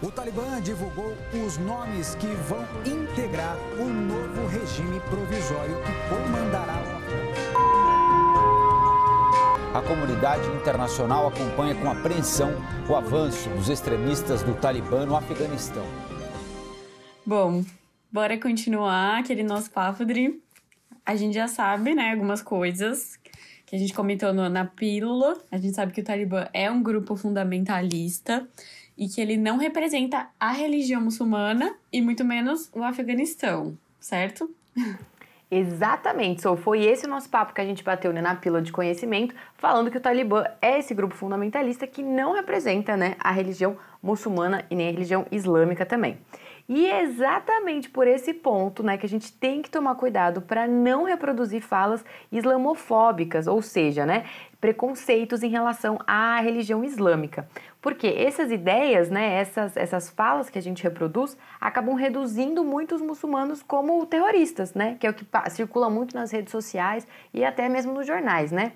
O Talibã divulgou os nomes que vão integrar o novo regime provisório que comandará o A comunidade internacional acompanha com apreensão o avanço dos extremistas do Talibã no Afeganistão. Bom, bora continuar aquele nosso papo, Dri. A gente já sabe, né, algumas coisas que a gente comentou no, na pílula. A gente sabe que o Talibã é um grupo fundamentalista e que ele não representa a religião muçulmana e muito menos o Afeganistão, certo? Exatamente, Sou. Foi esse o nosso papo que a gente bateu né, na pílula de conhecimento, falando que o Talibã é esse grupo fundamentalista que não representa né, a religião muçulmana e nem a religião islâmica também. E é exatamente por esse ponto né, que a gente tem que tomar cuidado para não reproduzir falas islamofóbicas, ou seja, né, preconceitos em relação à religião islâmica. Porque essas ideias, né, essas, essas falas que a gente reproduz, acabam reduzindo muitos muçulmanos como terroristas, né, que é o que circula muito nas redes sociais e até mesmo nos jornais, né.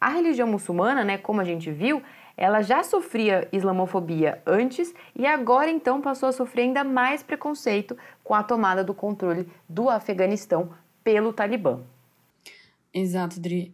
A religião muçulmana, né, como a gente viu, ela já sofria islamofobia antes e agora então passou a sofrer ainda mais preconceito com a tomada do controle do Afeganistão pelo Talibã. Exato, Dri.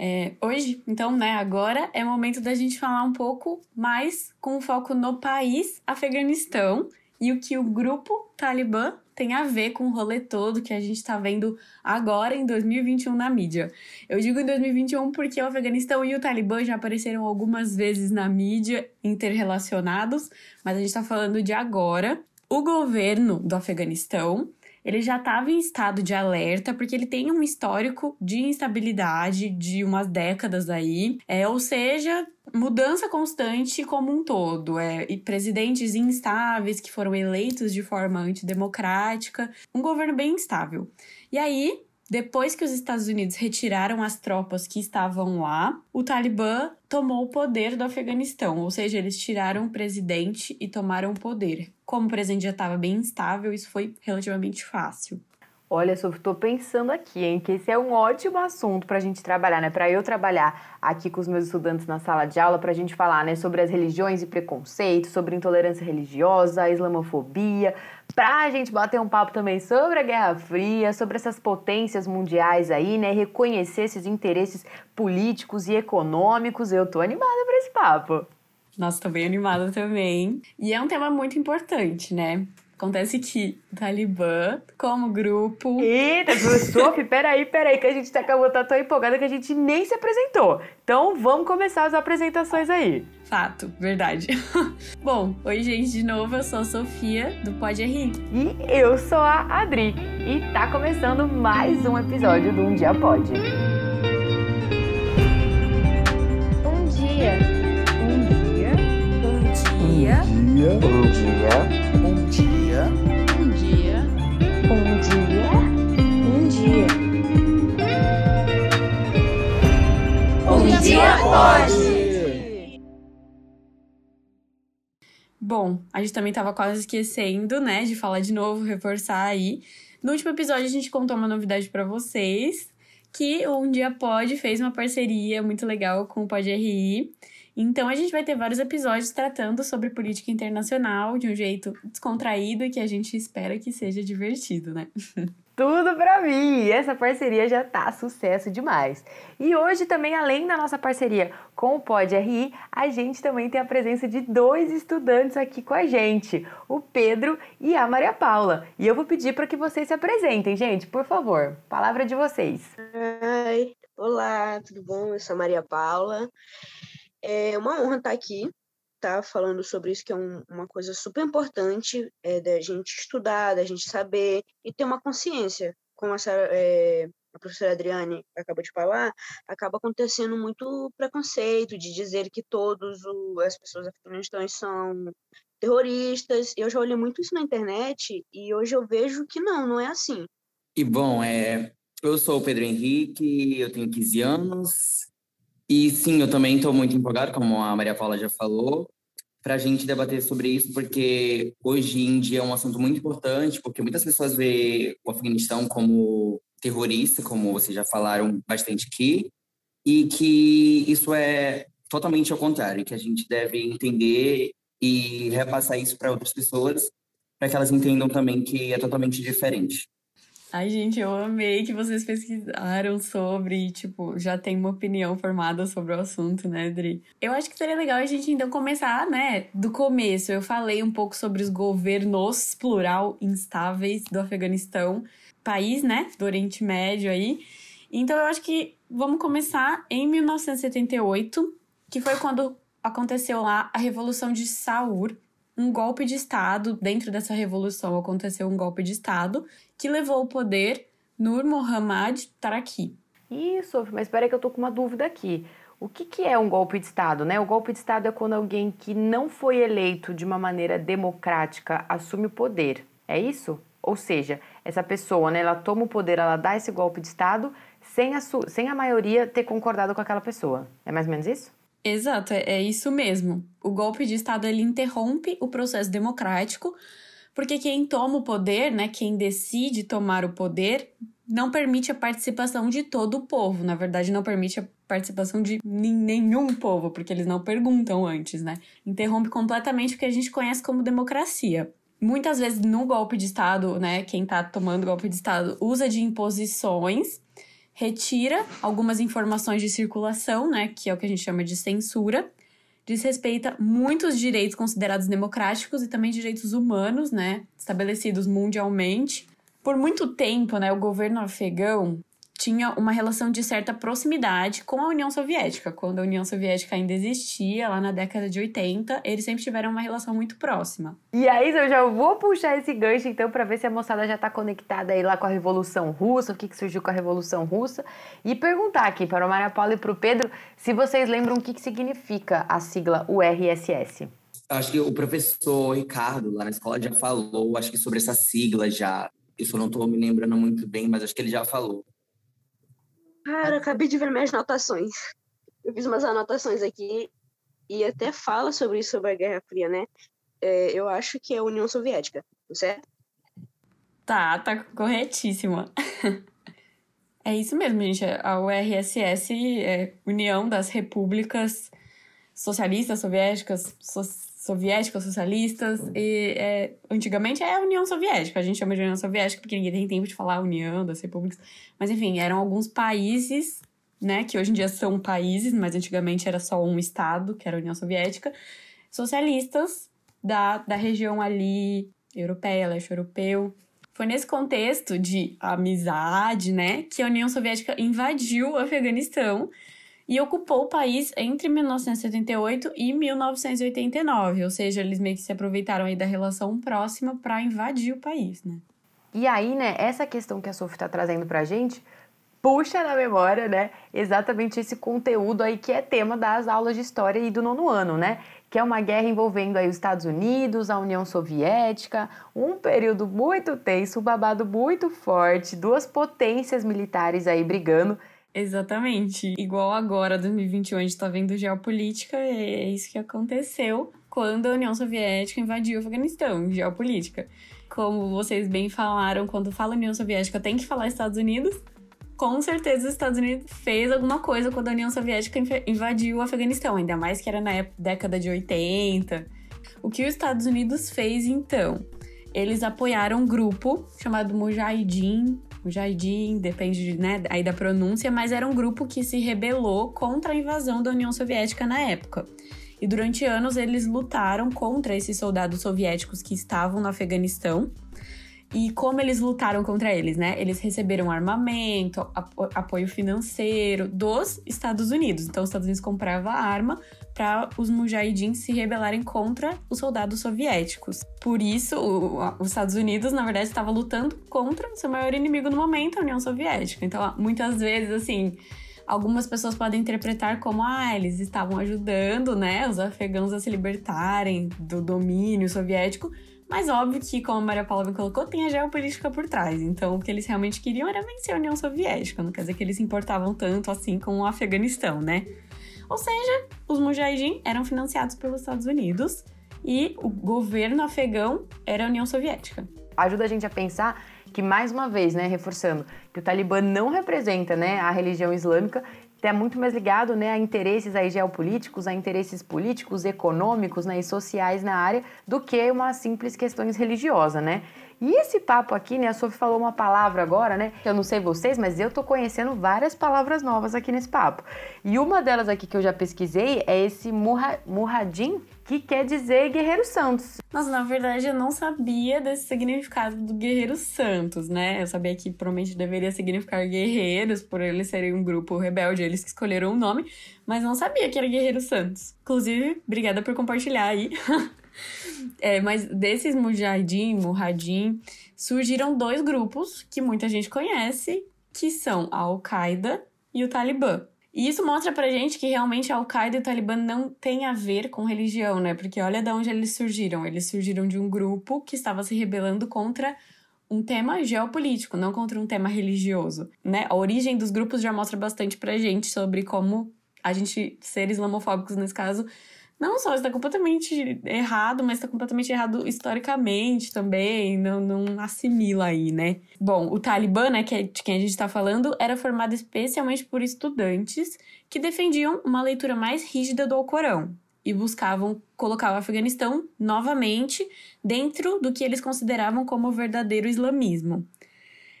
É, hoje, então, né, agora é momento da gente falar um pouco mais com foco no país Afeganistão e o que o grupo Talibã tem a ver com o rolê todo que a gente está vendo agora em 2021 na mídia. Eu digo em 2021 porque o Afeganistão e o Talibã já apareceram algumas vezes na mídia interrelacionados, mas a gente está falando de agora. O governo do Afeganistão ele já estava em estado de alerta, porque ele tem um histórico de instabilidade de umas décadas aí, é, ou seja, mudança constante como um todo, é, e presidentes instáveis que foram eleitos de forma antidemocrática, um governo bem instável. E aí, depois que os Estados Unidos retiraram as tropas que estavam lá, o Talibã tomou o poder do Afeganistão, ou seja, eles tiraram o presidente e tomaram o poder. Como o presidente já estava bem instável, isso foi relativamente fácil. Olha, só estou pensando aqui, hein, que esse é um ótimo assunto para a gente trabalhar, né? Para eu trabalhar aqui com os meus estudantes na sala de aula, para a gente falar, né, sobre as religiões e preconceitos, sobre intolerância religiosa, islamofobia, para a gente bater um papo também sobre a Guerra Fria, sobre essas potências mundiais aí, né? Reconhecer esses interesses políticos e econômicos. Eu tô animada para esse papo. Nossa, tô bem animada também. E é um tema muito importante, né? Acontece que o Talibã, como grupo. Eita, Sophie, peraí, peraí, que a gente tá, tá tão empolgada que a gente nem se apresentou. Então vamos começar as apresentações aí. Fato, verdade. Bom, oi, gente, de novo, eu sou a Sofia, do Pode Rir. E eu sou a Adri. E tá começando mais um episódio do Um Dia Pode. Um dia. Um dia. Um dia. Um dia. Um dia. Um pode. Bom, a gente também tava quase esquecendo, né, de falar de novo, reforçar aí. No último episódio a gente contou uma novidade para vocês, que o Um Dia Pode fez uma parceria muito legal com o Pode RI. Então a gente vai ter vários episódios tratando sobre política internacional de um jeito descontraído e que a gente espera que seja divertido, né? Tudo pra mim! Essa parceria já tá sucesso demais. E hoje também, além da nossa parceria com o Pod RI, a gente também tem a presença de dois estudantes aqui com a gente, o Pedro e a Maria Paula. E eu vou pedir para que vocês se apresentem, gente, por favor. Palavra de vocês. Oi, olá, tudo bom? Eu sou a Maria Paula. É uma honra estar aqui, tá? Falando sobre isso, que é um, uma coisa super importante é, da gente estudar, da gente saber e ter uma consciência. Como a, senhora, é, a professora Adriane acabou de falar, acaba acontecendo muito preconceito de dizer que todas as pessoas afeganistãs são terroristas. Eu já olhei muito isso na internet e hoje eu vejo que não, não é assim. E bom, é, eu sou o Pedro Henrique, eu tenho 15 anos. E sim, eu também estou muito empolgado, como a Maria Paula já falou, para a gente debater sobre isso, porque hoje em dia é um assunto muito importante, porque muitas pessoas veem o Afeganistão como terrorista, como vocês já falaram bastante aqui, e que isso é totalmente ao contrário, que a gente deve entender e repassar isso para outras pessoas, para que elas entendam também que é totalmente diferente. Ai, gente, eu amei que vocês pesquisaram sobre tipo, já tem uma opinião formada sobre o assunto, né, Dri? Eu acho que seria legal a gente então começar, né, do começo. Eu falei um pouco sobre os governos, plural, instáveis do Afeganistão, país, né, do Oriente Médio aí. Então eu acho que vamos começar em 1978, que foi quando aconteceu lá a Revolução de Saur, um golpe de Estado. Dentro dessa revolução aconteceu um golpe de Estado que levou ao poder Nur Mohammad Taraki. Isso, mas espera que eu tô com uma dúvida aqui. O que, que é um golpe de Estado? Né? O golpe de Estado é quando alguém que não foi eleito de uma maneira democrática assume o poder. É isso? Ou seja, essa pessoa, né, ela toma o poder, ela dá esse golpe de Estado sem a, sem a maioria ter concordado com aquela pessoa. É mais ou menos isso? Exato, é, é isso mesmo. O golpe de Estado ele interrompe o processo democrático porque quem toma o poder, né, quem decide tomar o poder, não permite a participação de todo o povo. Na verdade, não permite a participação de nenhum povo, porque eles não perguntam antes, né? Interrompe completamente o que a gente conhece como democracia. Muitas vezes no golpe de Estado, né, quem tá tomando golpe de Estado usa de imposições, retira algumas informações de circulação, né, que é o que a gente chama de censura, desrespeita muitos direitos considerados democráticos e também direitos humanos, né, estabelecidos mundialmente. Por muito tempo, né, o governo afegão tinha uma relação de certa proximidade com a União Soviética. Quando a União Soviética ainda existia, lá na década de 80, eles sempre tiveram uma relação muito próxima. E aí, eu já vou puxar esse gancho então para ver se a moçada já está conectada aí lá com a Revolução Russa, o que, que surgiu com a Revolução Russa, e perguntar aqui para o Maria Paula e para o Pedro se vocês lembram o que, que significa a sigla URSS. Acho que o professor Ricardo lá na escola já falou, acho que sobre essa sigla já. Isso eu não estou me lembrando muito bem, mas acho que ele já falou. Cara, acabei de ver minhas anotações. Eu fiz umas anotações aqui e até fala sobre isso, sobre a Guerra Fria, né? É, eu acho que é a União Soviética, certo? Tá, tá corretíssima. é isso mesmo, gente. A URSS é União das Repúblicas Socialistas Soviéticas, so soviéticas socialistas e é, antigamente é a União Soviética a gente chama de União Soviética porque ninguém tem tempo de falar União das Repúblicas mas enfim eram alguns países né que hoje em dia são países mas antigamente era só um estado que era a União Soviética socialistas da, da região ali europeia leste europeu. Foi nesse contexto de amizade né que a União Soviética invadiu o Afeganistão e ocupou o país entre 1978 e 1989, ou seja, eles meio que se aproveitaram aí da relação próxima para invadir o país, né? E aí, né, essa questão que a Sophie está trazendo para a gente puxa na memória, né, exatamente esse conteúdo aí que é tema das aulas de história e do nono ano, né? Que é uma guerra envolvendo aí os Estados Unidos, a União Soviética, um período muito tenso, um babado muito forte, duas potências militares aí brigando. Exatamente. Igual agora, 2021, a gente tá vendo geopolítica, é isso que aconteceu quando a União Soviética invadiu o Afeganistão, geopolítica. Como vocês bem falaram, quando fala União Soviética tem que falar Estados Unidos. Com certeza os Estados Unidos fez alguma coisa quando a União Soviética invadiu o Afeganistão, ainda mais que era na época, década de 80. O que os Estados Unidos fez então? Eles apoiaram um grupo chamado Mujahideen Mujahideen, depende né, aí da pronúncia, mas era um grupo que se rebelou contra a invasão da União Soviética na época. E durante anos eles lutaram contra esses soldados soviéticos que estavam no Afeganistão. E como eles lutaram contra eles, né? Eles receberam armamento, apoio financeiro dos Estados Unidos. Então, os Estados Unidos comprava arma para os mujahidins se rebelarem contra os soldados soviéticos. Por isso, o, os Estados Unidos, na verdade, estava lutando contra o seu maior inimigo no momento, a União Soviética. Então, muitas vezes, assim, algumas pessoas podem interpretar como ah, eles estavam ajudando, né, os afegãos a se libertarem do domínio soviético, mas óbvio que, como a Maria Paula me colocou, tem a geopolítica por trás. Então, o que eles realmente queriam era vencer a União Soviética. Não quer dizer que eles se importavam tanto assim com o Afeganistão, né? Ou seja, os mujahideen eram financiados pelos Estados Unidos e o governo afegão era a União Soviética. Ajuda a gente a pensar que, mais uma vez, né, reforçando, que o Talibã não representa né, a religião islâmica é muito mais ligado né, a interesses aí geopolíticos, a interesses políticos, econômicos né, e sociais na área, do que uma simples questões religiosa, né? E esse papo aqui, né? A Sophie falou uma palavra agora, né? Eu não sei vocês, mas eu tô conhecendo várias palavras novas aqui nesse papo. E uma delas aqui que eu já pesquisei é esse Murradim, que quer dizer Guerreiro Santos. Nossa, na verdade eu não sabia desse significado do Guerreiro Santos, né? Eu sabia que provavelmente deveria significar guerreiros, por eles serem um grupo rebelde, eles que escolheram o nome, mas não sabia que era Guerreiro Santos. Inclusive, obrigada por compartilhar aí. É, mas desses Mujahideen, Murradim, surgiram dois grupos que muita gente conhece, que são a Al-Qaeda e o Talibã. E isso mostra pra gente que realmente a Al-Qaeda e o Talibã não tem a ver com religião, né? Porque olha de onde eles surgiram. Eles surgiram de um grupo que estava se rebelando contra um tema geopolítico, não contra um tema religioso, né? A origem dos grupos já mostra bastante pra gente sobre como a gente ser islamofóbicos nesse caso não só está completamente errado, mas está completamente errado historicamente também, não, não assimila aí, né? Bom, o Talibã, né, que é de quem a gente está falando, era formado especialmente por estudantes que defendiam uma leitura mais rígida do Alcorão e buscavam colocar o Afeganistão novamente dentro do que eles consideravam como o verdadeiro islamismo.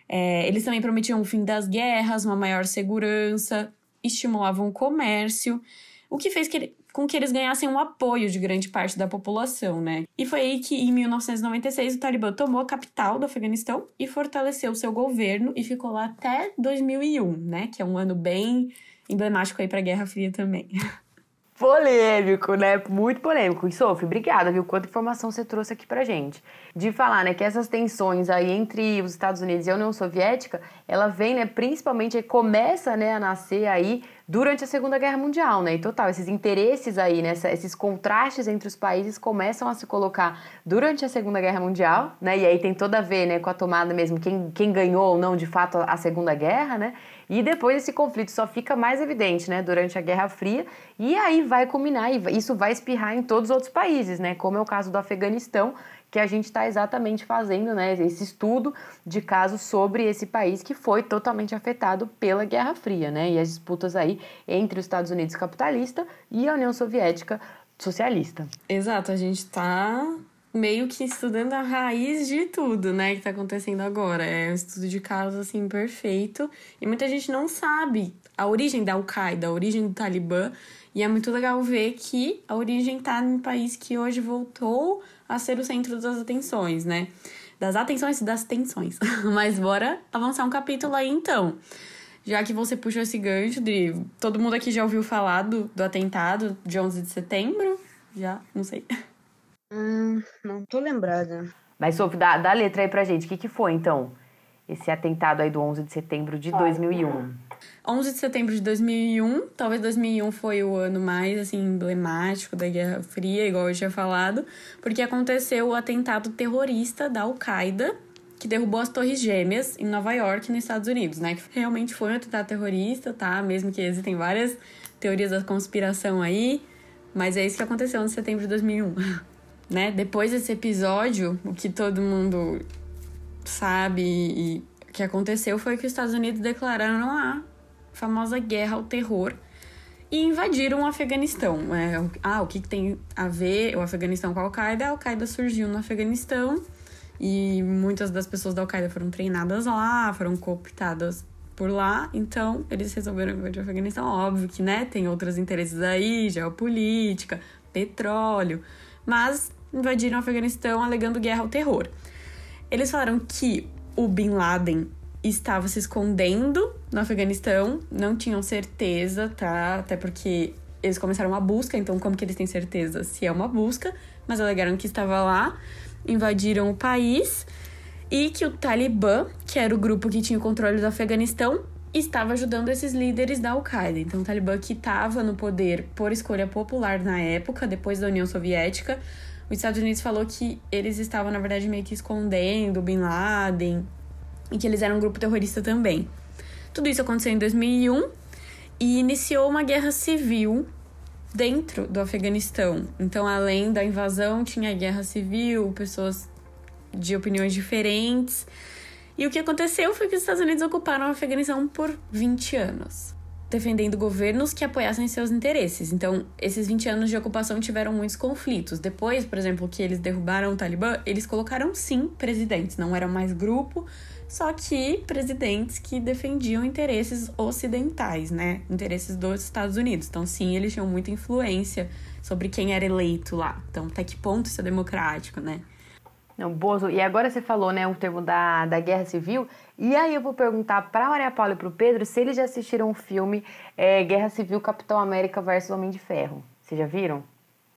É, eles também prometiam o fim das guerras, uma maior segurança, estimulavam o comércio, o que fez que ele, com que eles ganhassem um apoio de grande parte da população, né? E foi aí que, em 1996, o Talibã tomou a capital do Afeganistão e fortaleceu seu governo e ficou lá até 2001, né? Que é um ano bem emblemático aí para a Guerra Fria também. polêmico, né? Muito polêmico. E Sophie, obrigada, viu? Quanta informação você trouxe aqui pra gente. De falar, né, que essas tensões aí entre os Estados Unidos e a União Soviética, ela vem, né, principalmente, começa, né, a nascer aí durante a Segunda Guerra Mundial, né? E total, esses interesses aí, né, esses contrastes entre os países começam a se colocar durante a Segunda Guerra Mundial, né? E aí tem toda a ver, né, com a tomada mesmo, quem, quem ganhou ou não, de fato, a Segunda Guerra, né? E depois esse conflito só fica mais evidente, né, durante a Guerra Fria, e aí vai culminar e isso vai espirrar em todos os outros países, né, como é o caso do Afeganistão, que a gente está exatamente fazendo, né, esse estudo de casos sobre esse país que foi totalmente afetado pela Guerra Fria, né, e as disputas aí entre os Estados Unidos capitalista e a União Soviética socialista. Exato, a gente está meio que estudando a raiz de tudo, né, que tá acontecendo agora. É um estudo de casos, assim, perfeito. E muita gente não sabe a origem da Al-Qaeda, a origem do Talibã. E é muito legal ver que a origem tá num país que hoje voltou a ser o centro das atenções, né? Das atenções e das tensões. Mas bora avançar um capítulo aí, então. Já que você puxou esse gancho de... Todo mundo aqui já ouviu falar do, do atentado de 11 de setembro? Já? Não sei. Hum, não tô lembrada. Mas, Sophie, dá, dá a letra aí pra gente. O que, que foi, então, esse atentado aí do 11 de setembro de 2001? 11 de setembro de 2001, talvez 2001 foi o ano mais assim emblemático da Guerra Fria, igual eu tinha falado, porque aconteceu o atentado terrorista da Al-Qaeda, que derrubou as Torres Gêmeas em Nova York, nos Estados Unidos, né? Que realmente foi um atentado terrorista, tá? Mesmo que existem várias teorias da conspiração aí, mas é isso que aconteceu em setembro de 2001. né? Depois desse episódio, o que todo mundo sabe e que aconteceu foi que os Estados Unidos declararam a famosa guerra ao terror e invadiram o Afeganistão. É, ah, o que, tem a ver o Afeganistão com a Al-Qaeda? A Al-Qaeda surgiu no Afeganistão e muitas das pessoas da Al-Qaeda foram treinadas lá, foram cooptadas por lá, então eles resolveram invadir o Afeganistão. Óbvio que, né, tem outros interesses aí, geopolítica, petróleo, mas invadiram o Afeganistão alegando guerra ao terror. Eles falaram que o Bin Laden estava se escondendo no Afeganistão, não tinham certeza, tá? Até porque eles começaram uma busca, então como que eles têm certeza se é uma busca? Mas alegaram que estava lá, invadiram o país e que o Talibã, que era o grupo que tinha o controle do Afeganistão, estava ajudando esses líderes da Al-Qaeda. Então, o Talibã que estava no poder por escolha popular na época, depois da União Soviética, os Estados Unidos falou que eles estavam, na verdade, meio que escondendo Bin Laden e que eles eram um grupo terrorista também. Tudo isso aconteceu em 2001 e iniciou uma guerra civil dentro do Afeganistão. Então, além da invasão, tinha guerra civil, pessoas de opiniões diferentes. E o que aconteceu foi que os Estados Unidos ocuparam o Afeganistão por 20 anos. Defendendo governos que apoiassem seus interesses. Então, esses 20 anos de ocupação tiveram muitos conflitos. Depois, por exemplo, que eles derrubaram o Talibã, eles colocaram sim presidentes, não eram mais grupo, só que presidentes que defendiam interesses ocidentais, né? Interesses dos Estados Unidos. Então, sim, eles tinham muita influência sobre quem era eleito lá. Então, até que ponto isso é democrático, né? Não, Bozo, e agora você falou, né, o termo da, da guerra civil, e aí eu vou perguntar para Maria Paula e para o Pedro se eles já assistiram o filme é, Guerra Civil Capitão América versus Homem de Ferro. Vocês já viram?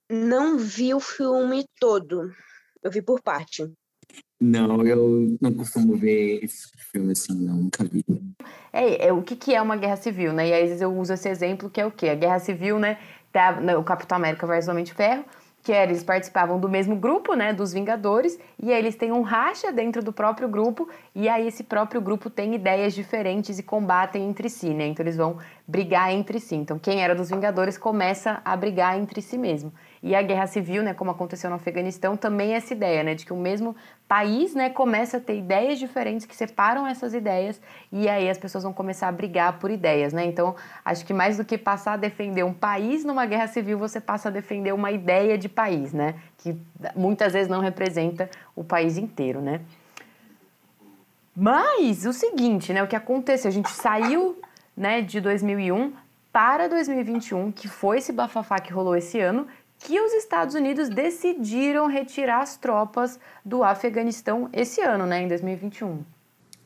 Não vi o filme todo. Eu vi por parte. Não, eu não costumo ver esse filme assim, não, nunca vi. É, é, o que, que é uma guerra civil, né? E aí, às vezes eu uso esse exemplo que é o quê? A guerra civil, né? Tá, né, o Capitão América versus Homem de Ferro que era, eles participavam do mesmo grupo, né, dos Vingadores, e aí eles têm um racha dentro do próprio grupo, e aí esse próprio grupo tem ideias diferentes e combatem entre si, né? Então eles vão brigar entre si. Então quem era dos Vingadores começa a brigar entre si mesmo. E a guerra civil, né, como aconteceu no Afeganistão, também é essa ideia, né, de que o mesmo país, né, começa a ter ideias diferentes que separam essas ideias e aí as pessoas vão começar a brigar por ideias, né? Então, acho que mais do que passar a defender um país numa guerra civil, você passa a defender uma ideia de país, né, que muitas vezes não representa o país inteiro, né? Mas o seguinte, né, o que aconteceu, a gente saiu, né, de 2001 para 2021, que foi esse bafafá que rolou esse ano, que os Estados Unidos decidiram retirar as tropas do Afeganistão esse ano, né, em 2021.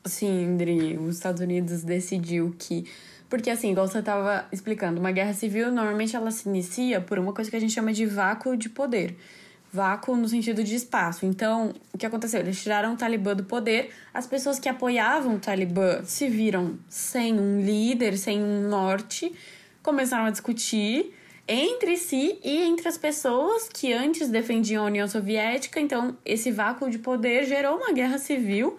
Sim, Indri, os Estados Unidos decidiu que porque assim, igual você estava explicando, uma guerra civil normalmente ela se inicia por uma coisa que a gente chama de vácuo de poder. Vácuo no sentido de espaço. Então, o que aconteceu? Eles tiraram o Talibã do poder. As pessoas que apoiavam o Talibã se viram sem um líder, sem um norte, começaram a discutir entre si e entre as pessoas que antes defendiam a União Soviética. Então, esse vácuo de poder gerou uma guerra civil.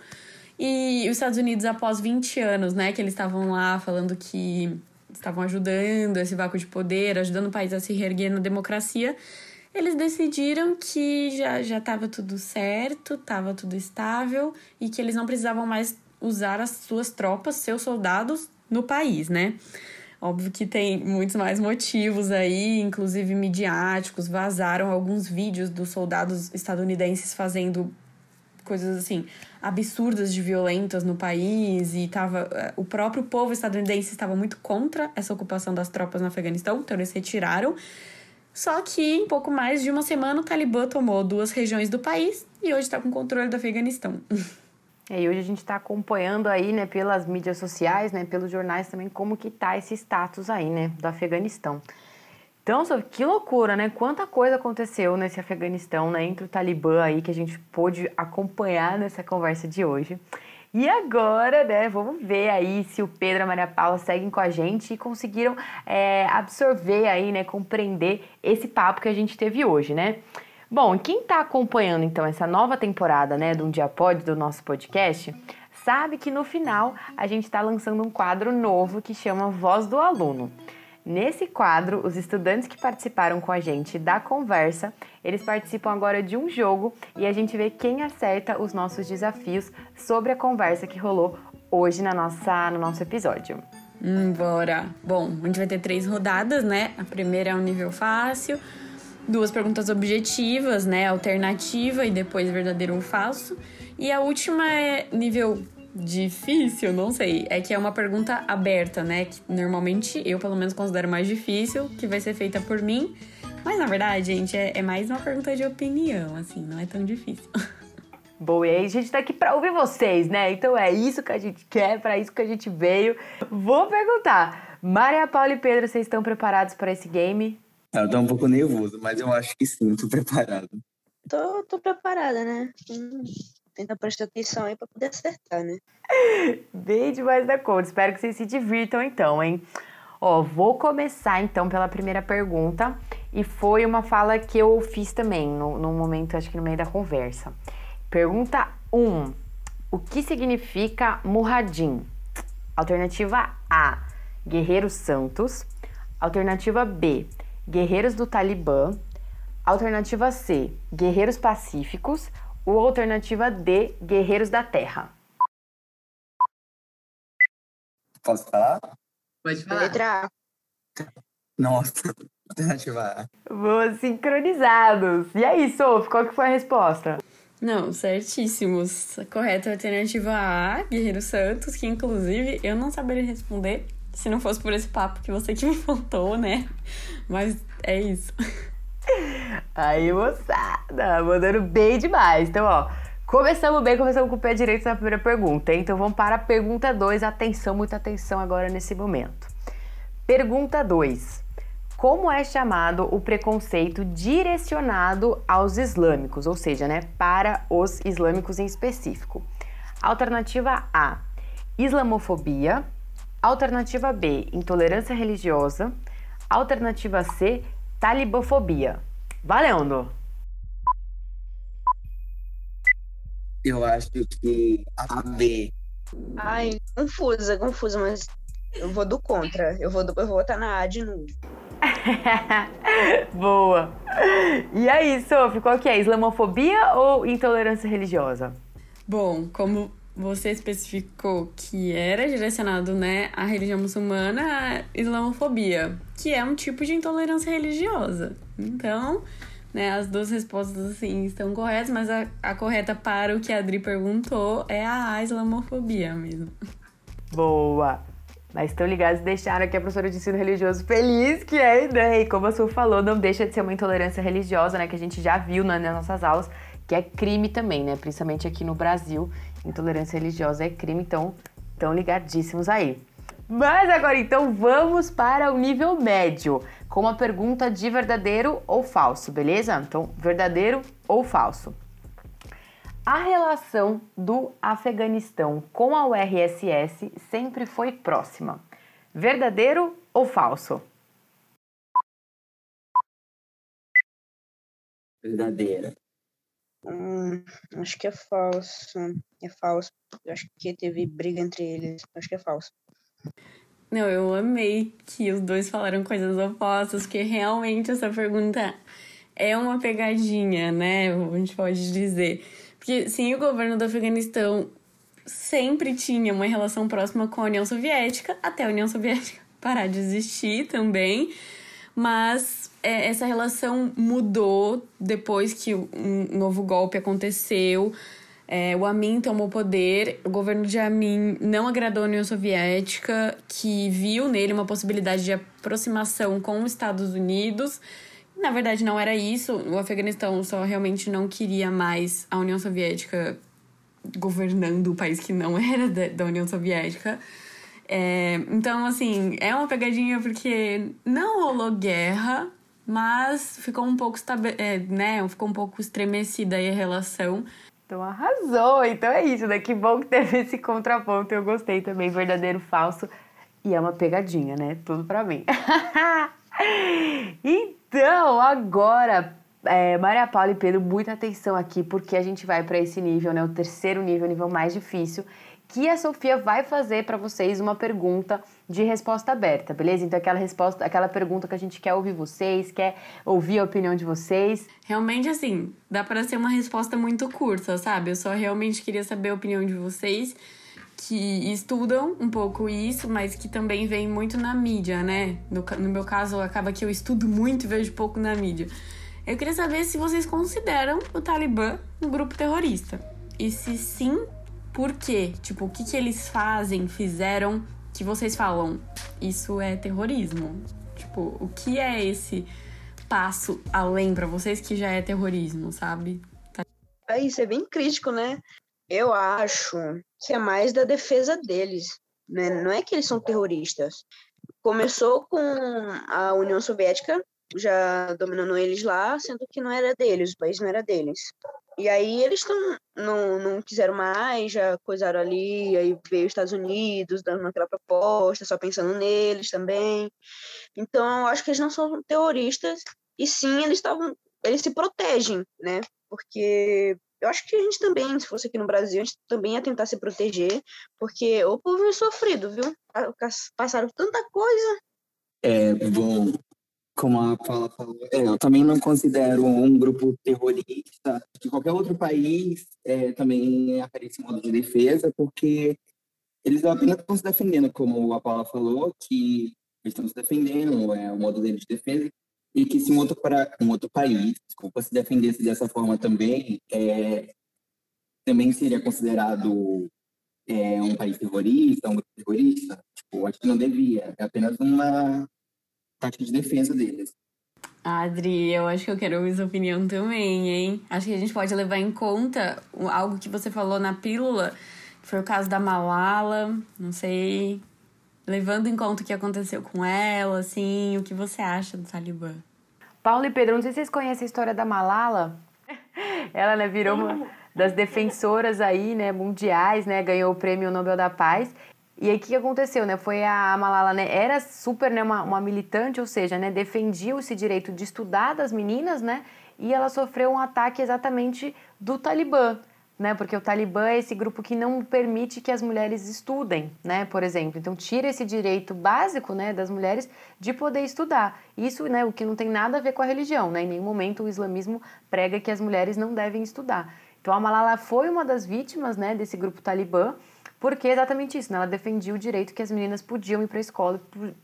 E os Estados Unidos, após 20 anos, né, que eles estavam lá falando que estavam ajudando esse vácuo de poder, ajudando o país a se reerguer na democracia, eles decidiram que já já estava tudo certo, estava tudo estável e que eles não precisavam mais usar as suas tropas, seus soldados no país, né? Óbvio que tem muitos mais motivos aí, inclusive midiáticos, vazaram alguns vídeos dos soldados estadunidenses fazendo coisas assim absurdas de violentas no país e tava eh, o próprio povo estadunidense estava muito contra essa ocupação das tropas no Afeganistão, então eles retiraram. Só que em pouco mais de uma semana o Talibã tomou duas regiões do país e hoje está com controle do Afeganistão. É, e hoje a gente está acompanhando aí, né, pelas mídias sociais, né, pelos jornais também, como que tá esse status aí, né, do Afeganistão. Então, que loucura, né? Quanta coisa aconteceu nesse Afeganistão, né, entre o Talibã aí, que a gente pôde acompanhar nessa conversa de hoje. E agora, né, vamos ver aí se o Pedro e a Maria Paula seguem com a gente e conseguiram é, absorver aí, né, compreender esse papo que a gente teve hoje, né? Bom, quem está acompanhando então essa nova temporada, né, do Um Dia Pode do nosso podcast, sabe que no final a gente está lançando um quadro novo que chama Voz do Aluno. Nesse quadro, os estudantes que participaram com a gente da conversa, eles participam agora de um jogo e a gente vê quem acerta os nossos desafios sobre a conversa que rolou hoje na nossa, no nosso episódio. Hum, bora! Bom, a gente vai ter três rodadas, né? A primeira é um nível fácil, duas perguntas objetivas, né? Alternativa e depois verdadeiro ou falso. E a última é nível difícil, não sei. É que é uma pergunta aberta, né? Que normalmente eu, pelo menos, considero mais difícil, que vai ser feita por mim. Mas na verdade, gente, é, é mais uma pergunta de opinião, assim, não é tão difícil. Boa, e aí a gente tá aqui pra ouvir vocês, né? Então é isso que a gente quer, para isso que a gente veio. Vou perguntar, Maria Paula e Pedro, vocês estão preparados para esse game? Eu tô um pouco nervoso, mas eu acho que sim, tô preparado. Tô, tô preparada, né? Tenta prestar atenção aí pra poder acertar, né? Bem demais da conta. Espero que vocês se divirtam então, hein? Ó, vou começar então pela primeira pergunta. E foi uma fala que eu fiz também, no, no momento, acho que no meio da conversa. Pergunta 1. Um, o que significa Murradim? Alternativa A, Guerreiros Santos. Alternativa B, Guerreiros do Talibã. Alternativa C, Guerreiros Pacíficos. Ou alternativa D, Guerreiros da Terra. Posso falar? Pode falar. Letra A. Nossa, alternativa A. Boa, sincronizados. E aí, Sof, qual que foi a resposta? Não, certíssimos. A correta alternativa A, Guerreiro Santos, que inclusive eu não saberia responder se não fosse por esse papo que você que me contou, né? Mas é isso. Aí, moçada, mandando bem demais. Então, ó, começamos bem, começamos com o pé direito na primeira pergunta. hein? Então, vamos para a pergunta 2. Atenção, muita atenção agora nesse momento. Pergunta 2. Como é chamado o preconceito direcionado aos islâmicos, ou seja, né, para os islâmicos em específico? Alternativa A: islamofobia. Alternativa B: intolerância religiosa. Alternativa C: talibofobia. Valendo! Eu acho que a B. Ai, confusa, confusa, mas eu vou do contra. Eu vou, do, eu vou botar na A de novo. Boa! E aí, Sophie, qual que é? Islamofobia ou intolerância religiosa? Bom, como você especificou que era direcionado, né, à religião muçulmana, a islamofobia, que é um tipo de intolerância religiosa. Então, né, as duas respostas, assim, estão corretas, mas a, a correta para o que a Adri perguntou é a islamofobia mesmo. Boa! Mas estão ligados deixaram aqui a professora de ensino religioso feliz, que é, né? E como a Su falou, não deixa de ser uma intolerância religiosa, né? Que a gente já viu né, nas nossas aulas, que é crime também, né? Principalmente aqui no Brasil, intolerância religiosa é crime, então estão ligadíssimos aí. Mas agora então vamos para o nível médio, com uma pergunta de verdadeiro ou falso, beleza? Então, verdadeiro ou falso. A relação do Afeganistão com a URSS sempre foi próxima. Verdadeiro ou falso? Verdadeira. Hum, acho que é falso. É falso. Acho que teve briga entre eles. Acho que é falso. Não, eu amei que os dois falaram coisas opostas, porque realmente essa pergunta é uma pegadinha, né? A gente pode dizer. Porque sim, o governo do Afeganistão sempre tinha uma relação próxima com a União Soviética, até a União Soviética parar de existir também. Mas é, essa relação mudou depois que um novo golpe aconteceu. É, o Amin tomou poder, o governo de Amin não agradou a União Soviética, que viu nele uma possibilidade de aproximação com os Estados Unidos. Na verdade, não era isso. O Afeganistão só realmente não queria mais a União Soviética governando o país que não era da, União Soviética. É, então, assim, é uma pegadinha porque não rolou guerra, mas ficou um pouco, é, né, ficou um pouco estremecida aí a relação. Então arrasou! Então é isso, né? Que bom que teve esse contraponto. Eu gostei também, verdadeiro, falso. E é uma pegadinha, né? Tudo pra mim. então, agora, é, Maria Paula e Pedro, muita atenção aqui, porque a gente vai para esse nível, né? O terceiro nível, o nível mais difícil, que a Sofia vai fazer para vocês uma pergunta de resposta aberta, beleza? Então aquela resposta, aquela pergunta que a gente quer ouvir vocês, quer ouvir a opinião de vocês. Realmente assim, dá para ser uma resposta muito curta, sabe? Eu só realmente queria saber a opinião de vocês que estudam um pouco isso, mas que também vem muito na mídia, né? No, no meu caso, acaba que eu estudo muito e vejo pouco na mídia. Eu queria saber se vocês consideram o Talibã um grupo terrorista. E se sim, por quê? Tipo, o que, que eles fazem, fizeram, que vocês falam, isso é terrorismo? Tipo, o que é esse passo além para vocês que já é terrorismo, sabe? Tá. É isso, é bem crítico, né? Eu acho que é mais da defesa deles, né? Não é que eles são terroristas. Começou com a União Soviética já dominando eles lá, sendo que não era deles, o país não era deles. E aí eles tão, não, não quiseram mais, já coisaram ali, aí veio os Estados Unidos dando aquela proposta, só pensando neles também. Então, eu acho que eles não são terroristas, e sim, eles estavam, eles se protegem, né? Porque eu acho que a gente também, se fosse aqui no Brasil, a gente também ia tentar se proteger, porque o povo é sofrido, viu? Passaram tanta coisa. É, bom, como a Paula falou, é, eu também não considero um grupo terrorista. De qualquer outro país é, também aparece em modo de defesa, porque eles apenas estão se defendendo, como a Paula falou, que eles estão se defendendo, é o modo deles de defesa, e que se um outro, pra, um outro país, desculpa, se defendesse dessa forma também, é, também seria considerado é, um país terrorista, um grupo terrorista. Tipo, acho que não devia, é apenas uma tática de defesa deles. Adri, eu acho que eu quero ouvir sua opinião também, hein? Acho que a gente pode levar em conta algo que você falou na pílula, que foi o caso da Malala, não sei, levando em conta o que aconteceu com ela, assim, o que você acha do Talibã? Paulo e Pedro, não sei se vocês conhecem a história da Malala. Ela, né, virou uma das defensoras aí, né, mundiais, né, ganhou o prêmio Nobel da Paz. E aí o que aconteceu, né? Foi a Malala, né? Era super, né, uma, uma militante, ou seja, né, defendia esse direito de estudar das meninas, né? E ela sofreu um ataque exatamente do Talibã, né? Porque o Talibã é esse grupo que não permite que as mulheres estudem, né? Por exemplo, então tira esse direito básico, né, das mulheres de poder estudar. Isso, né, o que não tem nada a ver com a religião, né? Em nenhum momento o islamismo prega que as mulheres não devem estudar. Então a Malala foi uma das vítimas, né, desse grupo Talibã. Porque é exatamente isso, né? Ela defendia o direito que as meninas podiam ir para a escola,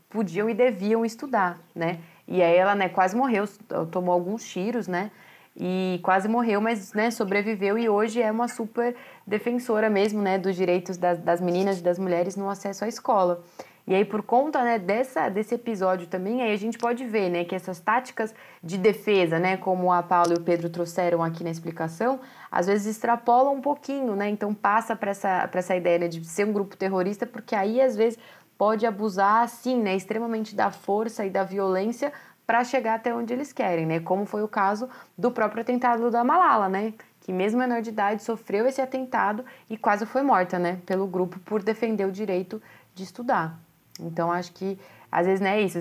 podiam e deviam estudar, né? E aí ela, né, quase morreu, tomou alguns tiros, né? E quase morreu, mas, né, sobreviveu e hoje é uma super defensora mesmo, né, dos direitos das, das meninas e das mulheres no acesso à escola. E aí, por conta né, dessa, desse episódio também, aí a gente pode ver né, que essas táticas de defesa, né, como a Paula e o Pedro trouxeram aqui na explicação, às vezes extrapolam um pouquinho, né? Então passa para essa, essa ideia né, de ser um grupo terrorista, porque aí às vezes pode abusar, assim, né, extremamente da força e da violência para chegar até onde eles querem, né? Como foi o caso do próprio atentado da Malala, né? Que mesmo menor de idade sofreu esse atentado e quase foi morta, né? Pelo grupo por defender o direito de estudar. Então acho que às vezes não é isso,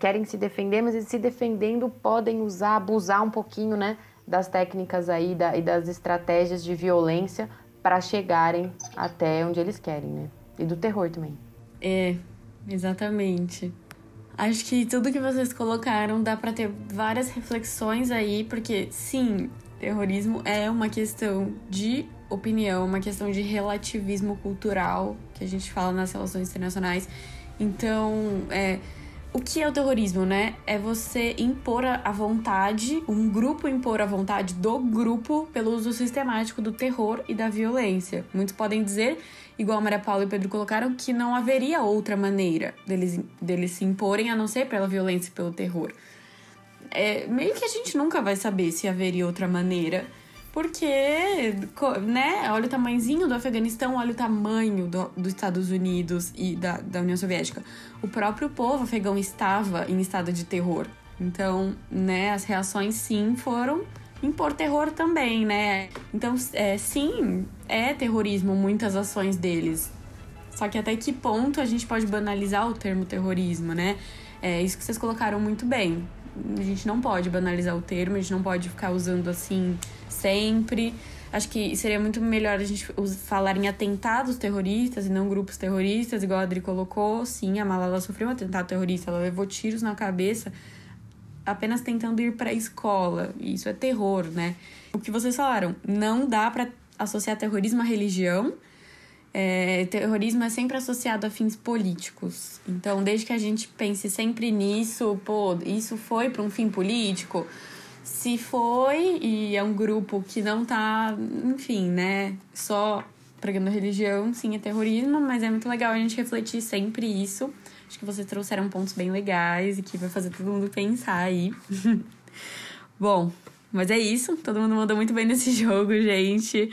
querem se defender, mas se defendendo podem usar, abusar um pouquinho, né, das técnicas aí da, e das estratégias de violência para chegarem até onde eles querem, né? E do terror também. É, exatamente. Acho que tudo que vocês colocaram dá para ter várias reflexões aí, porque sim, terrorismo é uma questão de opinião, uma questão de relativismo cultural que a gente fala nas relações internacionais então, é, o que é o terrorismo, né? É você impor a vontade, um grupo impor a vontade do grupo pelo uso sistemático do terror e da violência. Muitos podem dizer, igual Maria Paula e Pedro colocaram, que não haveria outra maneira deles, deles se imporem a não ser pela violência e pelo terror. É, meio que a gente nunca vai saber se haveria outra maneira porque, né, olha o tamanhozinho do Afeganistão, olha o tamanho do, dos Estados Unidos e da, da União Soviética. O próprio povo afegão estava em estado de terror. Então, né, as reações sim foram impor terror também, né? Então, é, sim, é terrorismo muitas ações deles. Só que até que ponto a gente pode banalizar o termo terrorismo, né? É isso que vocês colocaram muito bem. A gente não pode banalizar o termo, a gente não pode ficar usando assim sempre. Acho que seria muito melhor a gente falar em atentados terroristas e não grupos terroristas, igual a Adri colocou. Sim, a Malala sofreu um atentado terrorista, ela levou tiros na cabeça apenas tentando ir para a escola. Isso é terror, né? O que vocês falaram, não dá para associar terrorismo à religião. É, terrorismo é sempre associado a fins políticos. Então, desde que a gente pense sempre nisso, pô, isso foi para um fim político, se foi e é um grupo que não tá, enfim, né, só pregando religião, sim, é terrorismo, mas é muito legal a gente refletir sempre isso. Acho que vocês trouxeram pontos bem legais e que vai fazer todo mundo pensar aí. Bom, mas é isso. Todo mundo mandou muito bem nesse jogo, gente.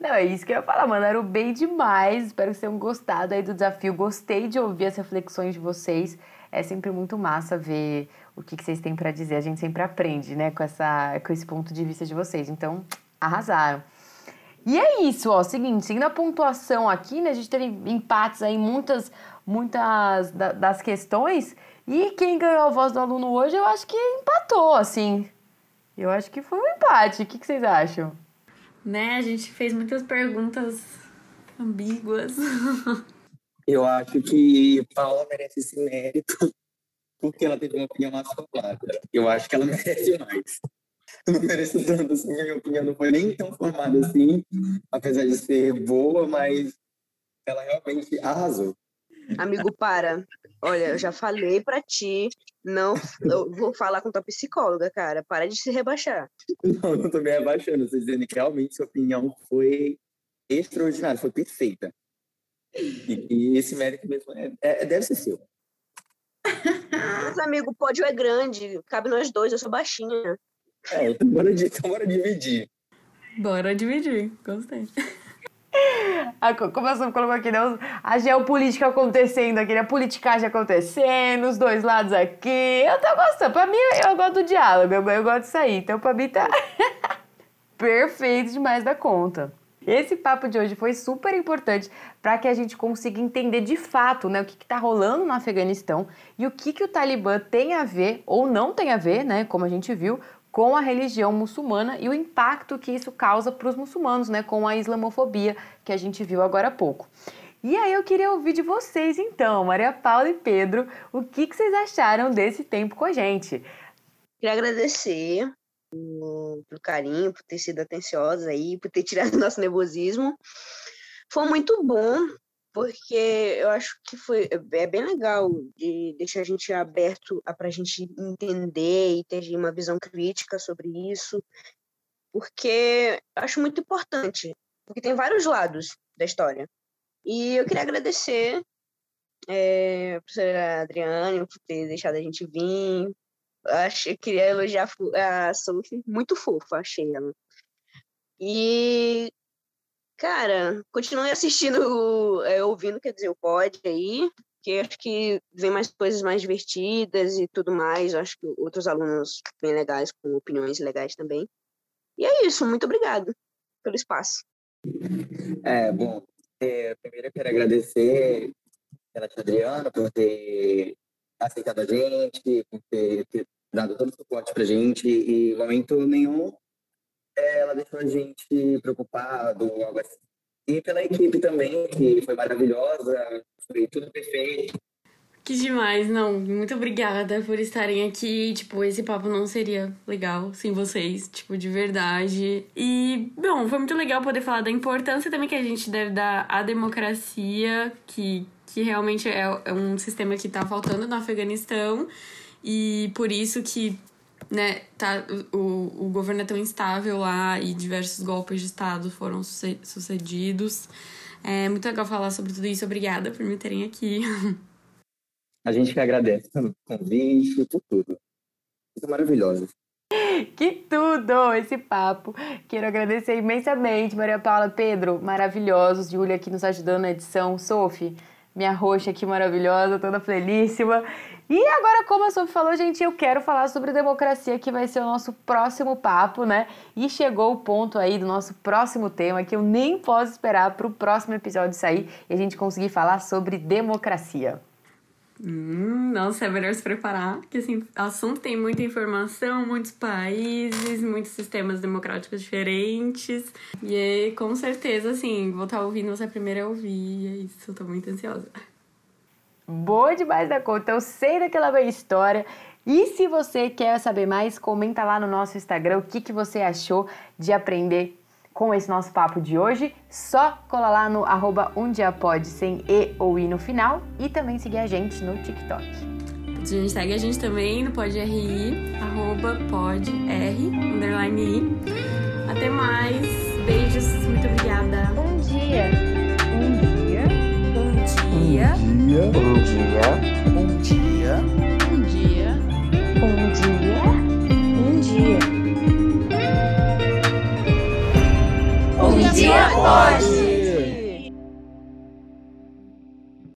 Não, é isso que eu ia falar, mandaram bem demais. Espero que vocês tenham gostado aí do desafio. Gostei de ouvir as reflexões de vocês. É sempre muito massa ver o que, que vocês têm para dizer. A gente sempre aprende, né, com, essa, com esse ponto de vista de vocês. Então, arrasaram. E é isso, ó. Seguinte, seguindo a pontuação aqui, né? A gente teve empates aí, muitas, muitas da, das questões. E quem ganhou a voz do aluno hoje, eu acho que empatou, assim. Eu acho que foi um empate. O que, que vocês acham? Né, a gente fez muitas perguntas ambíguas. Eu acho que Paula merece esse mérito porque ela teve uma opinião mais formada. Eu acho que ela merece mais. Eu não mereço tanto assim, minha opinião não foi nem tão formada assim, apesar de ser boa, mas ela realmente arrasou. Amigo, para. Olha, eu já falei pra ti, não, eu vou falar com tua psicóloga, cara. Para de se rebaixar. Não, não tô me rebaixando, estou dizendo que realmente sua opinião foi extraordinária, foi perfeita. E, e esse mérito mesmo é, é- deve ser seu. Mas, amigo, o pódio é grande, cabe nós dois, eu sou baixinha. É, então bora, então bora dividir. Bora dividir. Gostei. A, co- como a Sophie colocou aqui, né? A geopolítica acontecendo aqui, né? a politicagem acontecendo, os dois lados aqui. Eu tô gostando. Pra mim, eu gosto do diálogo, eu, eu gosto disso aí. Então, pra mim, tá perfeito demais da conta. Esse papo de hoje foi super importante para que a gente consiga entender de fato né, o que está rolando no Afeganistão e o que, que o Talibã tem a ver ou não tem a ver, né, como a gente viu, com a religião muçulmana e o impacto que isso causa para os muçulmanos, né, com a islamofobia que a gente viu agora há pouco. E aí eu queria ouvir de vocês então, Maria Paula e Pedro, o que, que vocês acharam desse tempo com a gente? Queria agradecer pelo, pelo carinho, por ter sido atenciosa aí, por ter tirado nosso nervosismo. Foi muito bom, porque eu acho que foi é bem legal de deixar a gente aberto para a gente entender e ter uma visão crítica sobre isso, porque eu acho muito importante, porque tem vários lados da história. E eu queria agradecer é, a professora Adriane por ter deixado a gente vir, Achei, queria elogiar a Fu- a Sophie, muito fofa, achei ela. E, cara, continue assistindo, é, ouvindo, quer dizer, o pod aí, que acho que vem mais coisas mais divertidas e tudo mais. Acho que outros alunos bem legais, com opiniões legais também. E é isso, muito obrigada pelo espaço. É, bom, é, primeiro eu quero agradecer a tia Adriana por ter aceitado a gente, por ter, ter dado todo o suporte pra gente e momento nenhum ela deixou a gente preocupado, algo assim. E pela equipe também, que foi maravilhosa, foi tudo perfeito. Que demais, não. Muito obrigada por estarem aqui. Tipo, esse papo não seria legal sem vocês, tipo, de verdade. E, bom, foi muito legal poder falar da importância também que a gente deve dar à democracia, que, que realmente é, é um sistema que tá faltando no Afeganistão. E por isso que, né, tá, o, o governo é tão instável lá e diversos golpes de Estado foram suce- sucedidos. É muito legal falar sobre tudo isso. Obrigada por me terem aqui. A gente que agradece pelo convite, por tudo. Muito maravilhosa. Que tudo esse papo. Quero agradecer imensamente, Maria Paula, Pedro, maravilhosos. Júlia aqui nos ajudando na edição. Sophie, minha roxa aqui maravilhosa, toda felíssima. E agora, como a Sophie falou, gente, eu quero falar sobre democracia, que vai ser o nosso próximo papo, né? E chegou o ponto aí do nosso próximo tema, que eu nem posso esperar para o próximo episódio sair e a gente conseguir falar sobre democracia. Hum, nossa, é melhor se preparar, porque assim, o assunto tem muita informação, muitos países, muitos sistemas democráticos diferentes. E aí, com certeza, assim, vou estar ouvindo você primeiro a ouvir, é isso, eu tô muito ansiosa. Boa demais da conta, eu sei daquela velha história. E se você quer saber mais, comenta lá no nosso Instagram o que, que você achou de aprender com esse nosso papo de hoje. Só cola lá no arroba um dia pode, sem E ou I no final. E também seguir a gente no TikTok. A gente segue a gente também no podRI, arroba podr, underline I. Até mais, beijos, muito obrigada. Um dia. Um dia, Um dia. dia, Bom dia. um dia. Um dia. Dia. Dia pode.